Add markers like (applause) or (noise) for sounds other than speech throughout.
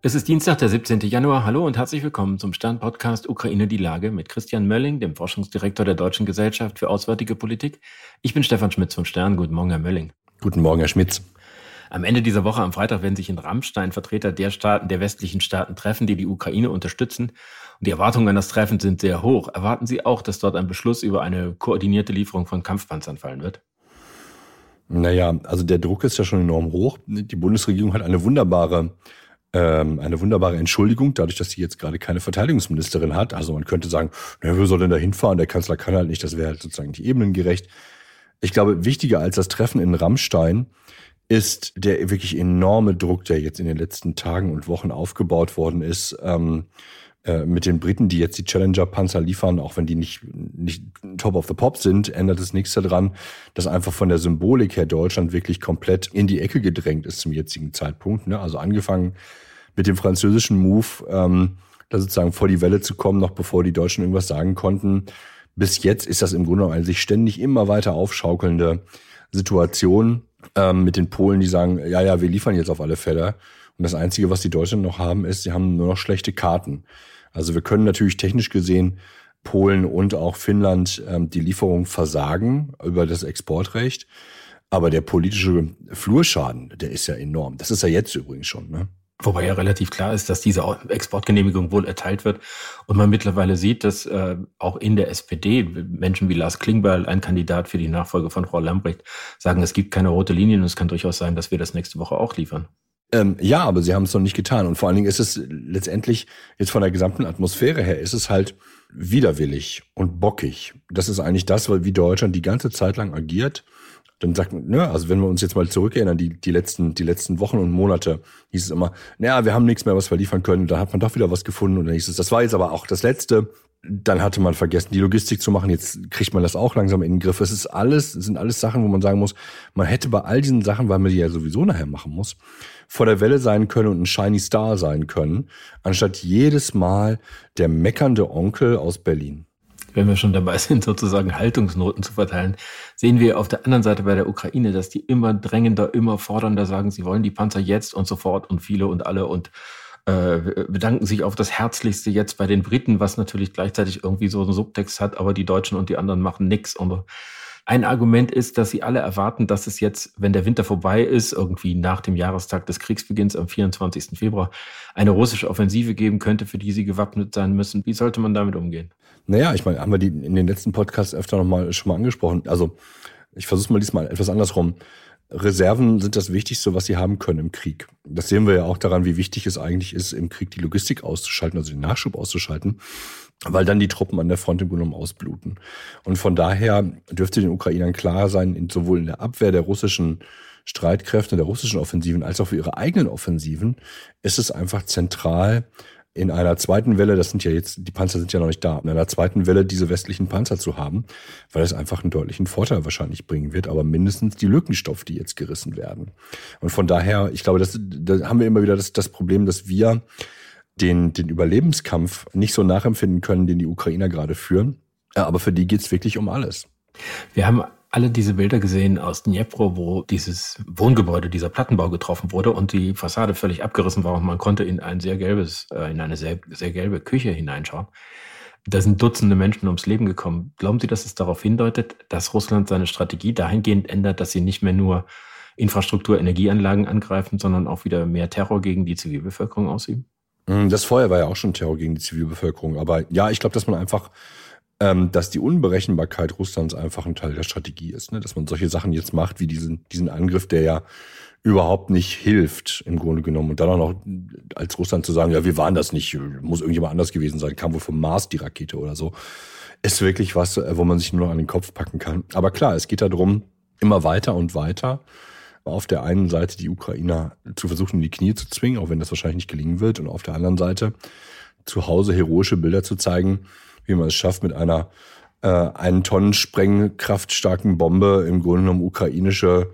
Es ist Dienstag, der 17. Januar. Hallo und herzlich willkommen zum Stern-Podcast Ukraine die Lage mit Christian Mölling, dem Forschungsdirektor der Deutschen Gesellschaft für Auswärtige Politik. Ich bin Stefan Schmitz vom Stern. Guten Morgen, Herr Mölling. Guten Morgen, Herr Schmitz. Am Ende dieser Woche am Freitag werden sich in Rammstein Vertreter der Staaten, der westlichen Staaten treffen, die die Ukraine unterstützen. Und die Erwartungen an das Treffen sind sehr hoch. Erwarten Sie auch, dass dort ein Beschluss über eine koordinierte Lieferung von Kampfpanzern fallen wird? Naja, also der Druck ist ja schon enorm hoch. Die Bundesregierung hat eine wunderbare ähm, eine wunderbare Entschuldigung, dadurch, dass sie jetzt gerade keine Verteidigungsministerin hat. Also man könnte sagen, na, wer soll denn da hinfahren? Der Kanzler kann halt nicht, das wäre halt sozusagen nicht ebenengerecht. Ich glaube, wichtiger als das Treffen in Rammstein ist der wirklich enorme Druck, der jetzt in den letzten Tagen und Wochen aufgebaut worden ist, ähm, äh, mit den Briten, die jetzt die Challenger-Panzer liefern, auch wenn die nicht, nicht top of the pop sind, ändert es nichts daran, dass einfach von der Symbolik her Deutschland wirklich komplett in die Ecke gedrängt ist zum jetzigen Zeitpunkt. Ne? Also angefangen mit dem französischen Move, ähm, da sozusagen vor die Welle zu kommen, noch bevor die Deutschen irgendwas sagen konnten. Bis jetzt ist das im Grunde genommen eine sich ständig immer weiter aufschaukelnde Situation ähm, mit den Polen, die sagen, ja, ja, wir liefern jetzt auf alle Fälle. Und das Einzige, was die Deutschen noch haben, ist, sie haben nur noch schlechte Karten. Also wir können natürlich technisch gesehen Polen und auch Finnland ähm, die Lieferung versagen über das Exportrecht. Aber der politische Flurschaden, der ist ja enorm. Das ist ja jetzt übrigens schon. Ne? Wobei ja relativ klar ist, dass diese Exportgenehmigung wohl erteilt wird und man mittlerweile sieht, dass äh, auch in der SPD Menschen wie Lars Klingbeil, ein Kandidat für die Nachfolge von Frau Lambrecht, sagen, es gibt keine rote Linien und es kann durchaus sein, dass wir das nächste Woche auch liefern. Ähm, ja, aber sie haben es noch nicht getan. Und vor allen Dingen ist es letztendlich, jetzt von der gesamten Atmosphäre her, ist es halt widerwillig und bockig. Das ist eigentlich das, wie Deutschland die ganze Zeit lang agiert. Dann sagt man, ne, also wenn wir uns jetzt mal zurückerinnern, die, die letzten, die letzten Wochen und Monate, hieß es immer, naja, wir haben nichts mehr, was wir liefern können. Da hat man doch wieder was gefunden und dann hieß es, das war jetzt aber auch das Letzte. Dann hatte man vergessen, die Logistik zu machen. Jetzt kriegt man das auch langsam in den Griff. Es ist alles, es sind alles Sachen, wo man sagen muss, man hätte bei all diesen Sachen, weil man die ja sowieso nachher machen muss, vor der Welle sein können und ein Shiny Star sein können, anstatt jedes Mal der meckernde Onkel aus Berlin wenn wir schon dabei (laughs) sind, sozusagen Haltungsnoten zu verteilen, sehen wir auf der anderen Seite bei der Ukraine, dass die immer drängender, immer fordernder sagen, sie wollen die Panzer jetzt und sofort und viele und alle und äh, bedanken sich auf das Herzlichste jetzt bei den Briten, was natürlich gleichzeitig irgendwie so einen Subtext hat, aber die Deutschen und die anderen machen nichts. Und ein Argument ist, dass sie alle erwarten, dass es jetzt, wenn der Winter vorbei ist, irgendwie nach dem Jahrestag des Kriegsbeginns am 24. Februar, eine russische Offensive geben könnte, für die sie gewappnet sein müssen. Wie sollte man damit umgehen? Naja, ich meine, haben wir die in den letzten Podcasts öfter noch mal schon mal angesprochen. Also ich versuche mal diesmal etwas andersrum. Reserven sind das Wichtigste, was sie haben können im Krieg. Das sehen wir ja auch daran, wie wichtig es eigentlich ist, im Krieg die Logistik auszuschalten, also den Nachschub auszuschalten weil dann die Truppen an der Front im Grunde ausbluten. Und von daher dürfte den Ukrainern klar sein, sowohl in der Abwehr der russischen Streitkräfte, der russischen Offensiven, als auch für ihre eigenen Offensiven, ist es einfach zentral, in einer zweiten Welle, das sind ja jetzt, die Panzer sind ja noch nicht da, in einer zweiten Welle diese westlichen Panzer zu haben, weil es einfach einen deutlichen Vorteil wahrscheinlich bringen wird, aber mindestens die Lücken stopft, die jetzt gerissen werden. Und von daher, ich glaube, das, da haben wir immer wieder das, das Problem, dass wir den, den Überlebenskampf nicht so nachempfinden können, den die Ukrainer gerade führen. Aber für die geht's wirklich um alles. Wir haben alle diese Bilder gesehen aus Dnipro, wo dieses Wohngebäude, dieser Plattenbau getroffen wurde und die Fassade völlig abgerissen war und man konnte in ein sehr gelbes, äh, in eine sehr, sehr gelbe Küche hineinschauen. Da sind Dutzende Menschen ums Leben gekommen. Glauben Sie, dass es darauf hindeutet, dass Russland seine Strategie dahingehend ändert, dass sie nicht mehr nur Infrastruktur, Energieanlagen angreifen, sondern auch wieder mehr Terror gegen die Zivilbevölkerung ausüben? Hm, das vorher war ja auch schon Terror gegen die Zivilbevölkerung. Aber ja, ich glaube, dass man einfach, ähm, dass die Unberechenbarkeit Russlands einfach ein Teil der Strategie ist. Ne? Dass man solche Sachen jetzt macht, wie diesen, diesen Angriff, der ja überhaupt nicht hilft, im Grunde genommen. Und dann auch noch als Russland zu sagen, ja, wir waren das nicht, muss irgendjemand anders gewesen sein, kam wohl vom Mars die Rakete oder so, ist wirklich was, äh, wo man sich nur noch an den Kopf packen kann. Aber klar, es geht darum, immer weiter und weiter auf der einen Seite die Ukrainer zu versuchen, in die Knie zu zwingen, auch wenn das wahrscheinlich nicht gelingen wird, und auf der anderen Seite zu Hause heroische Bilder zu zeigen, wie man es schafft, mit einer äh, einen Tonnen sprengkraftstarken Bombe im Grunde genommen ukrainische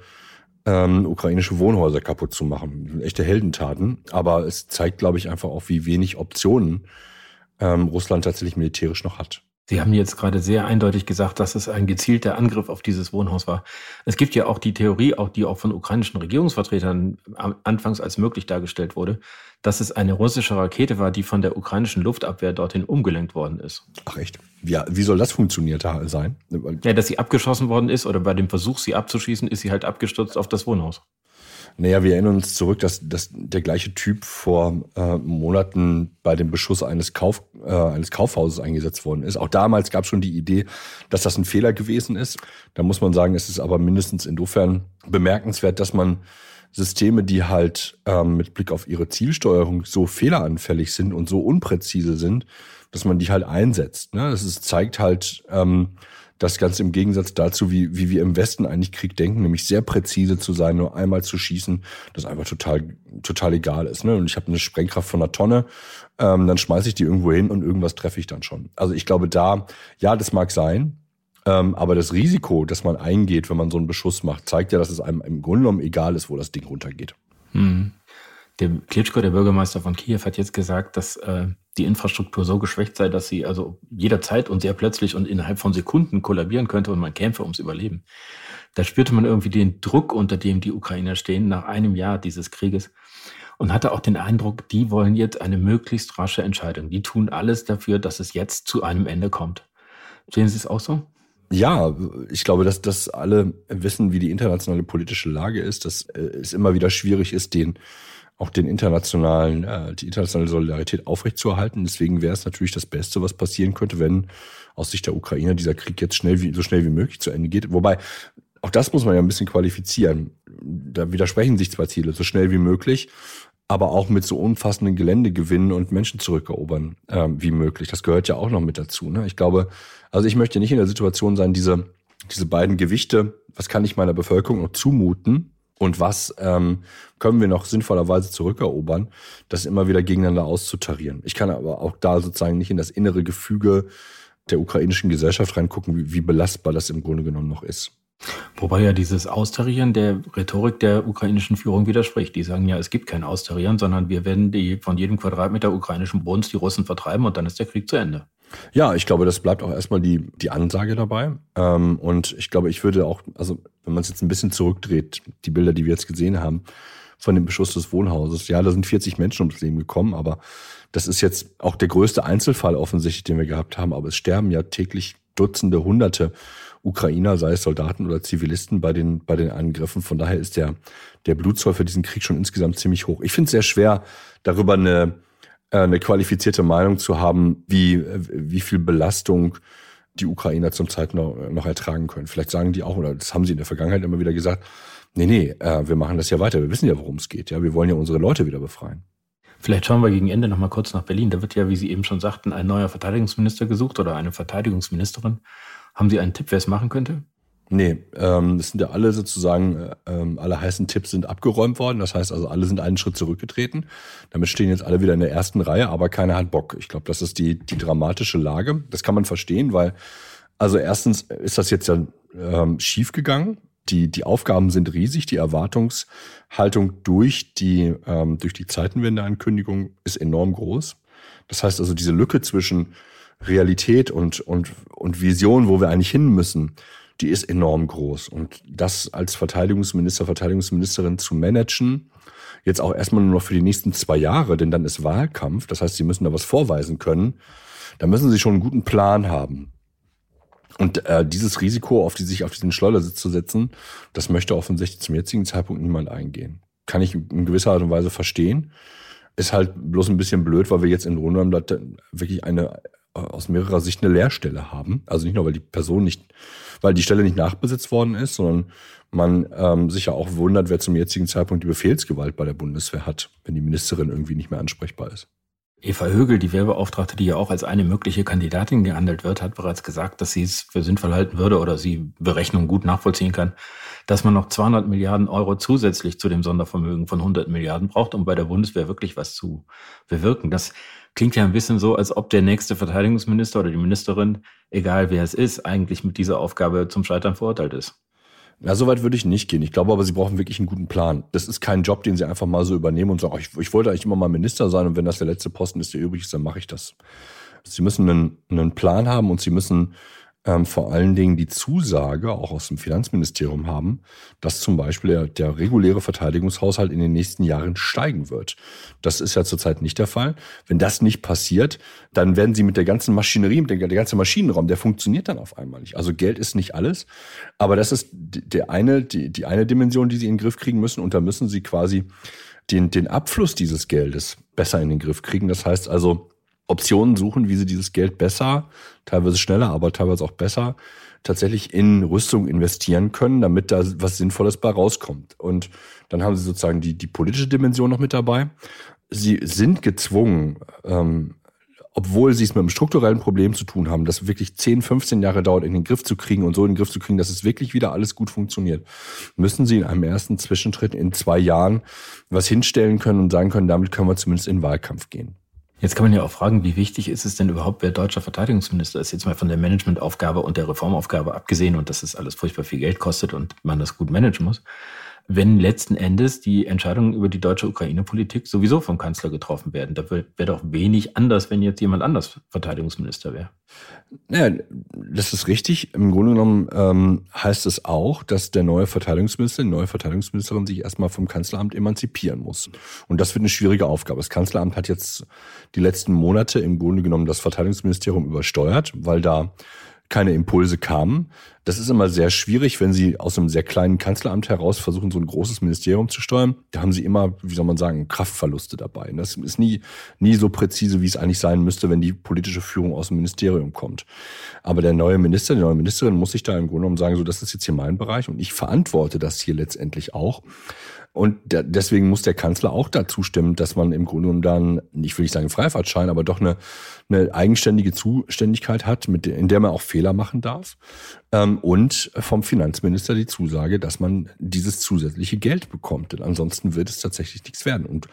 ähm, ukrainische Wohnhäuser kaputt zu machen. Echte Heldentaten. Aber es zeigt, glaube ich, einfach auch, wie wenig Optionen ähm, Russland tatsächlich militärisch noch hat. Sie haben jetzt gerade sehr eindeutig gesagt, dass es ein gezielter Angriff auf dieses Wohnhaus war. Es gibt ja auch die Theorie, auch die auch von ukrainischen Regierungsvertretern anfangs als möglich dargestellt wurde, dass es eine russische Rakete war, die von der ukrainischen Luftabwehr dorthin umgelenkt worden ist. Ach echt? Ja, wie soll das funktioniert sein? Ja, dass sie abgeschossen worden ist oder bei dem Versuch, sie abzuschießen, ist sie halt abgestürzt auf das Wohnhaus. Naja, wir erinnern uns zurück, dass, dass der gleiche Typ vor äh, Monaten bei dem Beschuss eines, Kauf, äh, eines Kaufhauses eingesetzt worden ist. Auch damals gab es schon die Idee, dass das ein Fehler gewesen ist. Da muss man sagen, es ist aber mindestens insofern bemerkenswert, dass man Systeme, die halt ähm, mit Blick auf ihre Zielsteuerung so fehleranfällig sind und so unpräzise sind, dass man die halt einsetzt. Ne? Das ist, zeigt halt, ähm, das Ganze im Gegensatz dazu, wie, wie wir im Westen eigentlich Krieg denken, nämlich sehr präzise zu sein, nur einmal zu schießen, das einfach total, total egal ist. Ne? Und ich habe eine Sprengkraft von einer Tonne, ähm, dann schmeiße ich die irgendwo hin und irgendwas treffe ich dann schon. Also ich glaube da, ja, das mag sein, ähm, aber das Risiko, das man eingeht, wenn man so einen Beschuss macht, zeigt ja, dass es einem im Grunde genommen egal ist, wo das Ding runtergeht. Hm. Der Klitschko, der Bürgermeister von Kiew, hat jetzt gesagt, dass äh, die Infrastruktur so geschwächt sei, dass sie also jederzeit und sehr plötzlich und innerhalb von Sekunden kollabieren könnte und man kämpfe ums Überleben. Da spürte man irgendwie den Druck, unter dem die Ukrainer stehen, nach einem Jahr dieses Krieges und hatte auch den Eindruck, die wollen jetzt eine möglichst rasche Entscheidung. Die tun alles dafür, dass es jetzt zu einem Ende kommt. Sehen Sie es auch so? Ja, ich glaube, dass, dass alle wissen, wie die internationale politische Lage ist, dass äh, es immer wieder schwierig ist, den auch den internationalen, äh, die internationale Solidarität aufrechtzuerhalten. Deswegen wäre es natürlich das Beste, was passieren könnte, wenn aus Sicht der Ukraine dieser Krieg jetzt schnell wie, so schnell wie möglich zu Ende geht. Wobei, auch das muss man ja ein bisschen qualifizieren. Da widersprechen sich zwei Ziele, so schnell wie möglich, aber auch mit so umfassenden Geländegewinnen und Menschen zurückerobern äh, wie möglich. Das gehört ja auch noch mit dazu. Ne? Ich glaube, also ich möchte nicht in der Situation sein, diese, diese beiden Gewichte, was kann ich meiner Bevölkerung noch zumuten, und was ähm, können wir noch sinnvollerweise zurückerobern, das immer wieder gegeneinander auszutarieren. Ich kann aber auch da sozusagen nicht in das innere Gefüge der ukrainischen Gesellschaft reingucken, wie, wie belastbar das im Grunde genommen noch ist. Wobei ja dieses Austarieren der Rhetorik der ukrainischen Führung widerspricht. Die sagen ja, es gibt kein Austarieren, sondern wir werden die von jedem Quadratmeter ukrainischen Bodens die Russen vertreiben und dann ist der Krieg zu Ende. Ja, ich glaube, das bleibt auch erstmal die, die Ansage dabei. Ähm, und ich glaube, ich würde auch, also wenn man es jetzt ein bisschen zurückdreht, die Bilder, die wir jetzt gesehen haben, von dem Beschuss des Wohnhauses, ja, da sind 40 Menschen ums Leben gekommen, aber das ist jetzt auch der größte Einzelfall offensichtlich, den wir gehabt haben. Aber es sterben ja täglich Dutzende, Hunderte Ukrainer, sei es Soldaten oder Zivilisten bei den, bei den Angriffen. Von daher ist der, der Blutzoll für diesen Krieg schon insgesamt ziemlich hoch. Ich finde es sehr schwer, darüber eine, eine qualifizierte Meinung zu haben, wie, wie viel Belastung die Ukrainer zum Zeit noch, noch ertragen können. Vielleicht sagen die auch, oder das haben sie in der Vergangenheit immer wieder gesagt, nee, nee, äh, wir machen das ja weiter. Wir wissen ja, worum es geht. Ja, wir wollen ja unsere Leute wieder befreien. Vielleicht schauen wir gegen Ende noch mal kurz nach Berlin. Da wird ja, wie Sie eben schon sagten, ein neuer Verteidigungsminister gesucht oder eine Verteidigungsministerin. Haben Sie einen Tipp, wer es machen könnte? Nee, ähm, das sind ja alle sozusagen, ähm, alle heißen Tipps sind abgeräumt worden. Das heißt also, alle sind einen Schritt zurückgetreten. Damit stehen jetzt alle wieder in der ersten Reihe, aber keiner hat Bock. Ich glaube, das ist die, die dramatische Lage. Das kann man verstehen, weil, also erstens ist das jetzt ja ähm, schief gegangen. Die, die Aufgaben sind riesig, die Erwartungshaltung durch die, ähm, durch die Zeitenwende-Ankündigung ist enorm groß. Das heißt also, diese Lücke zwischen Realität und, und, und Vision, wo wir eigentlich hin müssen, die ist enorm groß. Und das als Verteidigungsminister, Verteidigungsministerin zu managen, jetzt auch erstmal nur noch für die nächsten zwei Jahre, denn dann ist Wahlkampf, das heißt, sie müssen da was vorweisen können, da müssen sie schon einen guten Plan haben. Und äh, dieses Risiko, auf die sich auf diesen Schleudersitz zu setzen, das möchte offensichtlich zum jetzigen Zeitpunkt niemand eingehen. Kann ich in gewisser Art und Weise verstehen. Ist halt bloß ein bisschen blöd, weil wir jetzt in Rundheim wirklich eine aus mehrerer Sicht eine Leerstelle haben. Also nicht nur, weil die Person nicht, weil die Stelle nicht nachbesetzt worden ist, sondern man ähm, sich ja auch wundert, wer zum jetzigen Zeitpunkt die Befehlsgewalt bei der Bundeswehr hat, wenn die Ministerin irgendwie nicht mehr ansprechbar ist. Eva Högel, die Werbeauftragte, die ja auch als eine mögliche Kandidatin gehandelt wird, hat bereits gesagt, dass sie es für sinnvoll halten würde oder sie Berechnungen gut nachvollziehen kann, dass man noch 200 Milliarden Euro zusätzlich zu dem Sondervermögen von 100 Milliarden braucht, um bei der Bundeswehr wirklich was zu bewirken. Das klingt ja ein bisschen so, als ob der nächste Verteidigungsminister oder die Ministerin, egal wer es ist, eigentlich mit dieser Aufgabe zum Scheitern verurteilt ist. Na, so weit würde ich nicht gehen. Ich glaube aber, sie brauchen wirklich einen guten Plan. Das ist kein Job, den sie einfach mal so übernehmen und sagen, ich, ich wollte eigentlich immer mal Minister sein und wenn das der letzte Posten ist, der übrig ist, dann mache ich das. Sie müssen einen, einen Plan haben und sie müssen ähm, vor allen Dingen die Zusage auch aus dem Finanzministerium haben, dass zum Beispiel der, der reguläre Verteidigungshaushalt in den nächsten Jahren steigen wird. Das ist ja zurzeit nicht der Fall. Wenn das nicht passiert, dann werden sie mit der ganzen Maschinerie, mit der, der ganze Maschinenraum, der funktioniert dann auf einmal nicht. Also Geld ist nicht alles, aber das ist der eine, die, die eine Dimension, die sie in den Griff kriegen müssen und da müssen sie quasi den, den Abfluss dieses Geldes besser in den Griff kriegen. Das heißt also, Optionen suchen, wie sie dieses Geld besser, teilweise schneller, aber teilweise auch besser, tatsächlich in Rüstung investieren können, damit da was Sinnvolles bei rauskommt. Und dann haben sie sozusagen die, die politische Dimension noch mit dabei. Sie sind gezwungen, ähm, obwohl sie es mit einem strukturellen Problem zu tun haben, das wirklich 10, 15 Jahre dauert, in den Griff zu kriegen und so in den Griff zu kriegen, dass es wirklich wieder alles gut funktioniert, müssen sie in einem ersten Zwischenschritt in zwei Jahren was hinstellen können und sagen können, damit können wir zumindest in den Wahlkampf gehen. Jetzt kann man ja auch fragen, wie wichtig ist es denn überhaupt, wer deutscher Verteidigungsminister ist? Jetzt mal von der Managementaufgabe und der Reformaufgabe abgesehen und dass es alles furchtbar viel Geld kostet und man das gut managen muss wenn letzten Endes die Entscheidungen über die deutsche Ukraine-Politik sowieso vom Kanzler getroffen werden. Da wäre doch wenig anders, wenn jetzt jemand anders Verteidigungsminister wäre. Naja, das ist richtig. Im Grunde genommen ähm, heißt es auch, dass der neue Verteidigungsminister, die neue Verteidigungsministerin sich erstmal vom Kanzleramt emanzipieren muss. Und das wird eine schwierige Aufgabe. Das Kanzleramt hat jetzt die letzten Monate im Grunde genommen das Verteidigungsministerium übersteuert, weil da keine Impulse kamen. Das ist immer sehr schwierig, wenn Sie aus einem sehr kleinen Kanzleramt heraus versuchen, so ein großes Ministerium zu steuern. Da haben Sie immer, wie soll man sagen, Kraftverluste dabei. Und das ist nie, nie so präzise, wie es eigentlich sein müsste, wenn die politische Führung aus dem Ministerium kommt. Aber der neue Minister, die neue Ministerin muss sich da im Grunde genommen sagen, so, das ist jetzt hier mein Bereich und ich verantworte das hier letztendlich auch. Und deswegen muss der Kanzler auch dazu stimmen, dass man im Grunde genommen dann, ich will nicht sagen Freifahrtschein, aber doch eine, eine eigenständige Zuständigkeit hat, mit in der man auch Fehler machen darf. Ähm, und vom Finanzminister die Zusage, dass man dieses zusätzliche Geld bekommt. Denn ansonsten wird es tatsächlich nichts werden. Und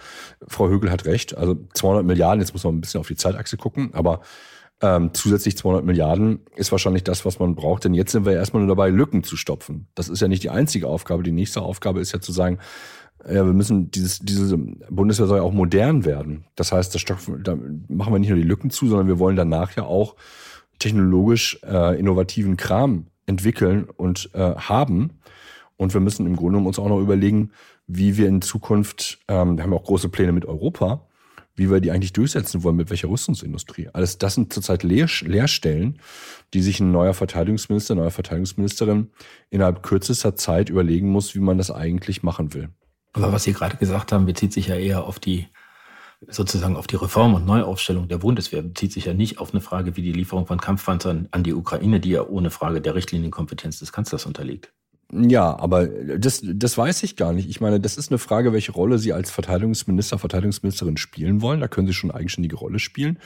Frau Högel hat recht. Also 200 Milliarden, jetzt muss man ein bisschen auf die Zeitachse gucken, aber ähm, zusätzlich 200 Milliarden ist wahrscheinlich das, was man braucht. Denn jetzt sind wir erstmal nur dabei, Lücken zu stopfen. Das ist ja nicht die einzige Aufgabe. Die nächste Aufgabe ist ja zu sagen, ja, wir müssen dieses, diese Bundeswehr soll ja auch modern werden. Das heißt, das stopfen, da machen wir nicht nur die Lücken zu, sondern wir wollen danach ja auch technologisch äh, innovativen Kram entwickeln und äh, haben. Und wir müssen im Grunde uns auch noch überlegen, wie wir in Zukunft, ähm, wir haben auch große Pläne mit Europa, wie wir die eigentlich durchsetzen wollen, mit welcher Rüstungsindustrie. Alles das sind zurzeit Leer, Leerstellen, die sich ein neuer Verteidigungsminister, neue Verteidigungsministerin innerhalb kürzester Zeit überlegen muss, wie man das eigentlich machen will. Aber was Sie gerade gesagt haben, bezieht sich ja eher auf die sozusagen auf die Reform und Neuaufstellung der Bundeswehr bezieht sich ja nicht auf eine Frage wie die Lieferung von Kampfpanzern an die Ukraine, die ja ohne Frage der Richtlinienkompetenz des Kanzlers unterliegt. Ja, aber das, das weiß ich gar nicht. Ich meine, das ist eine Frage, welche Rolle Sie als Verteidigungsminister, Verteidigungsministerin spielen wollen. Da können Sie schon eine eigenständige Rolle spielen.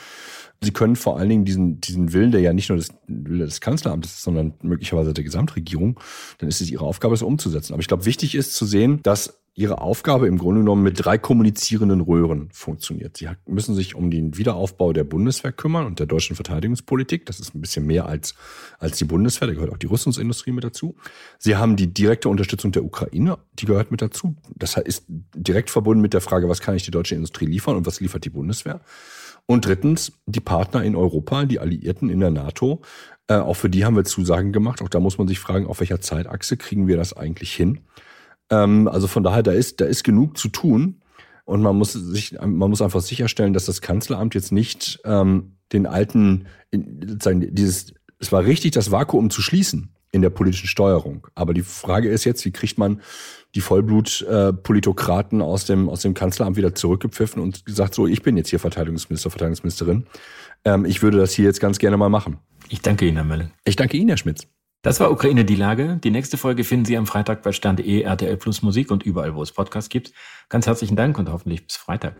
Sie können vor allen Dingen diesen, diesen Willen, der ja nicht nur des, Wille des Kanzleramtes ist, sondern möglicherweise der Gesamtregierung, dann ist es Ihre Aufgabe, es umzusetzen. Aber ich glaube, wichtig ist zu sehen, dass ihre Aufgabe im Grunde genommen mit drei kommunizierenden Röhren funktioniert. Sie müssen sich um den Wiederaufbau der Bundeswehr kümmern und der deutschen Verteidigungspolitik. Das ist ein bisschen mehr als, als die Bundeswehr. Da gehört auch die Rüstungsindustrie mit dazu. Sie haben die direkte Unterstützung der Ukraine. Die gehört mit dazu. Das ist direkt verbunden mit der Frage, was kann ich die deutsche Industrie liefern und was liefert die Bundeswehr? Und drittens, die Partner in Europa, die Alliierten in der NATO. Äh, auch für die haben wir Zusagen gemacht. Auch da muss man sich fragen, auf welcher Zeitachse kriegen wir das eigentlich hin? Ähm, also von daher, da ist, da ist genug zu tun. Und man muss sich, man muss einfach sicherstellen, dass das Kanzleramt jetzt nicht ähm, den alten, sozusagen dieses, es war richtig, das Vakuum zu schließen in der politischen Steuerung. Aber die Frage ist jetzt, wie kriegt man die Vollblut-Politokraten äh, aus dem, aus dem Kanzleramt wieder zurückgepfiffen und gesagt, so, ich bin jetzt hier Verteidigungsminister, Verteidigungsministerin. Ähm, ich würde das hier jetzt ganz gerne mal machen. Ich danke Ihnen, Herr Mölle. Ich danke Ihnen, Herr Schmitz. Das war Ukraine die Lage. Die nächste Folge finden Sie am Freitag bei Stern.de, RTL Plus Musik und überall, wo es Podcasts gibt. Ganz herzlichen Dank und hoffentlich bis Freitag.